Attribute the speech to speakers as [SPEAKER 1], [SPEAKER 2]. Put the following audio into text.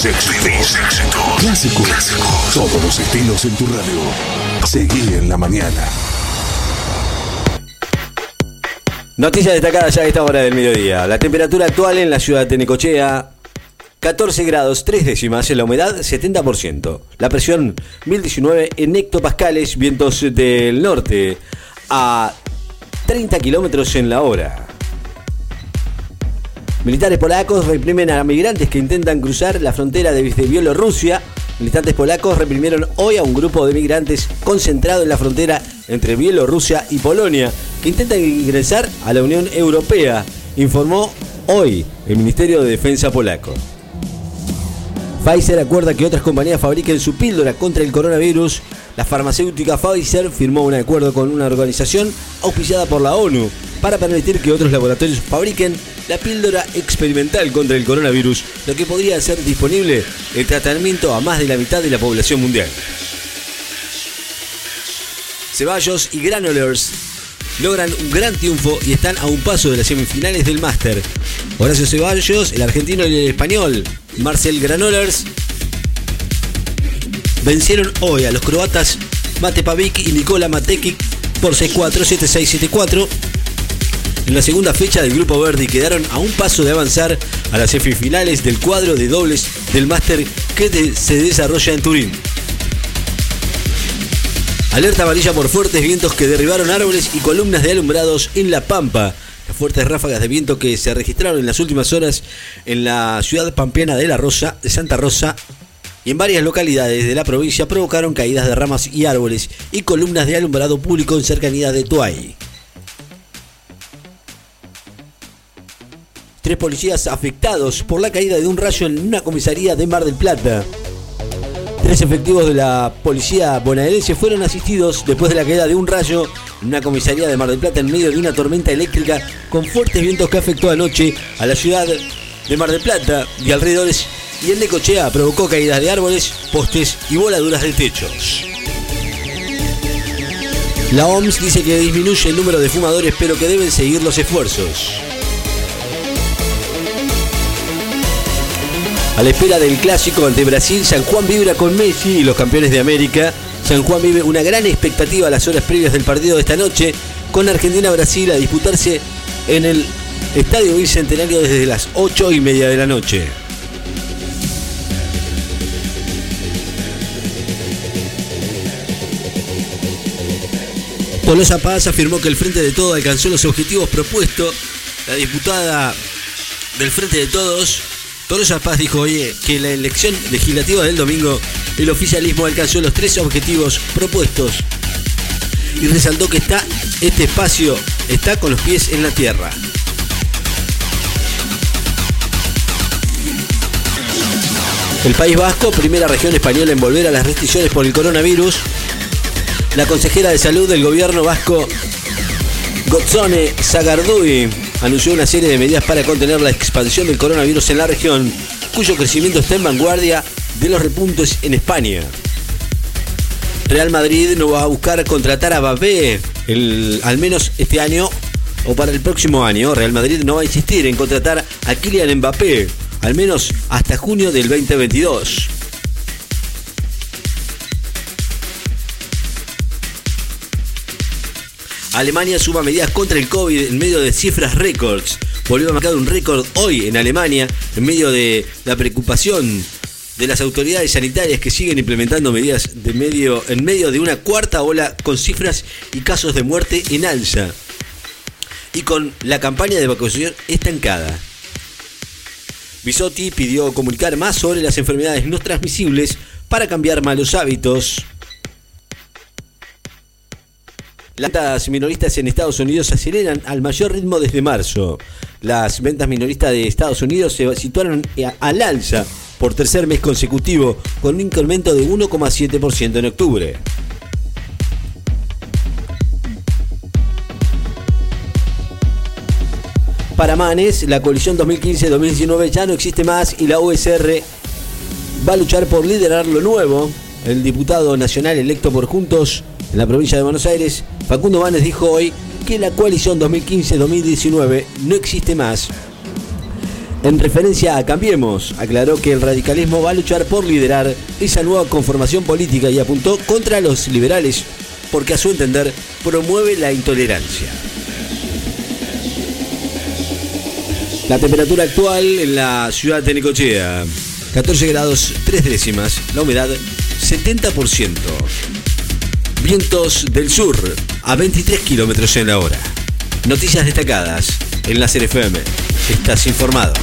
[SPEAKER 1] Vivís éxito. Clásico. Todos los estilos en tu radio. Seguí en la mañana.
[SPEAKER 2] Noticias destacadas ya a esta hora del mediodía. La temperatura actual en la ciudad de Necochea, 14 grados 3 décimas, la humedad 70%. La presión 1019 en hectopascales, vientos del norte a 30 kilómetros en la hora. Militares polacos reprimen a migrantes que intentan cruzar la frontera desde Bielorrusia. Militantes polacos reprimieron hoy a un grupo de migrantes concentrado en la frontera entre Bielorrusia y Polonia que intentan ingresar a la Unión Europea, informó hoy el Ministerio de Defensa polaco. Pfizer acuerda que otras compañías fabriquen su píldora contra el coronavirus. La farmacéutica Pfizer firmó un acuerdo con una organización auspiciada por la ONU para permitir que otros laboratorios fabriquen la píldora experimental contra el coronavirus, lo que podría hacer disponible el tratamiento a más de la mitad de la población mundial. Ceballos y Granulars logran un gran triunfo y están a un paso de las semifinales del Máster. Horacio Ceballos, el argentino y el español Marcel Granolers vencieron hoy a los croatas Mate Pavic y Nikola Matekic por 6-4, 7-6, 7-4 en la segunda fecha del Grupo Verde y quedaron a un paso de avanzar a las semifinales del cuadro de dobles del máster que se desarrolla en Turín. Alerta amarilla por fuertes vientos que derribaron árboles y columnas de alumbrados en La Pampa. Las fuertes ráfagas de viento que se registraron en las últimas horas en la ciudad pampeana de La Rosa, de Santa Rosa, y en varias localidades de la provincia provocaron caídas de ramas y árboles y columnas de alumbrado público en cercanía de Tuay. Tres policías afectados por la caída de un rayo en una comisaría de Mar del Plata. Tres efectivos de la policía bonaerense fueron asistidos después de la caída de un rayo en una comisaría de Mar del Plata en medio de una tormenta eléctrica con fuertes vientos que afectó anoche a la ciudad de Mar del Plata y alrededores y el de Cochea provocó caídas de árboles, postes y voladuras de techos. La OMS dice que disminuye el número de fumadores pero que deben seguir los esfuerzos. A la espera del clásico ante Brasil, San Juan vibra con Messi y los campeones de América. San Juan vive una gran expectativa a las horas previas del partido de esta noche con Argentina-Brasil a disputarse en el Estadio Bicentenario desde las 8 y media de la noche. Tolosa Paz afirmó que el Frente de Todo alcanzó los objetivos propuestos. La diputada del Frente de Todos, Tolosa Paz, dijo oye que la elección legislativa del domingo el oficialismo alcanzó los tres objetivos propuestos y resaltó que está este espacio está con los pies en la tierra. El País Vasco, primera región española en volver a las restricciones por el coronavirus, la consejera de salud del gobierno vasco, Gotzone Zagardui, anunció una serie de medidas para contener la expansión del coronavirus en la región, cuyo crecimiento está en vanguardia de los repuntes en España. Real Madrid no va a buscar contratar a Mbappé, al menos este año o para el próximo año. Real Madrid no va a insistir en contratar a Kylian Mbappé, al menos hasta junio del 2022. Alemania suma medidas contra el COVID en medio de cifras récords. Volvió a marcar un récord hoy en Alemania en medio de la preocupación de las autoridades sanitarias que siguen implementando medidas de medio, en medio de una cuarta ola con cifras y casos de muerte en alza. Y con la campaña de vacunación estancada. Bisotti pidió comunicar más sobre las enfermedades no transmisibles para cambiar malos hábitos. Las minoristas en Estados Unidos aceleran al mayor ritmo desde marzo. Las ventas minoristas de Estados Unidos se situaron al alza por tercer mes consecutivo, con un incremento de 1,7% en octubre. Para Manes, la coalición 2015-2019 ya no existe más y la USR va a luchar por liderar lo nuevo. El diputado nacional electo por Juntos en la provincia de Buenos Aires, Facundo Manes dijo hoy que la coalición 2015-2019 no existe más. En referencia a Cambiemos, aclaró que el radicalismo va a luchar por liderar esa nueva conformación política y apuntó contra los liberales porque a su entender promueve la intolerancia. La temperatura actual en la ciudad de Necochea, 14 grados 3 décimas, la humedad 70%. Vientos del sur a 23 kilómetros en la hora. Noticias destacadas en la FM. Estás informado.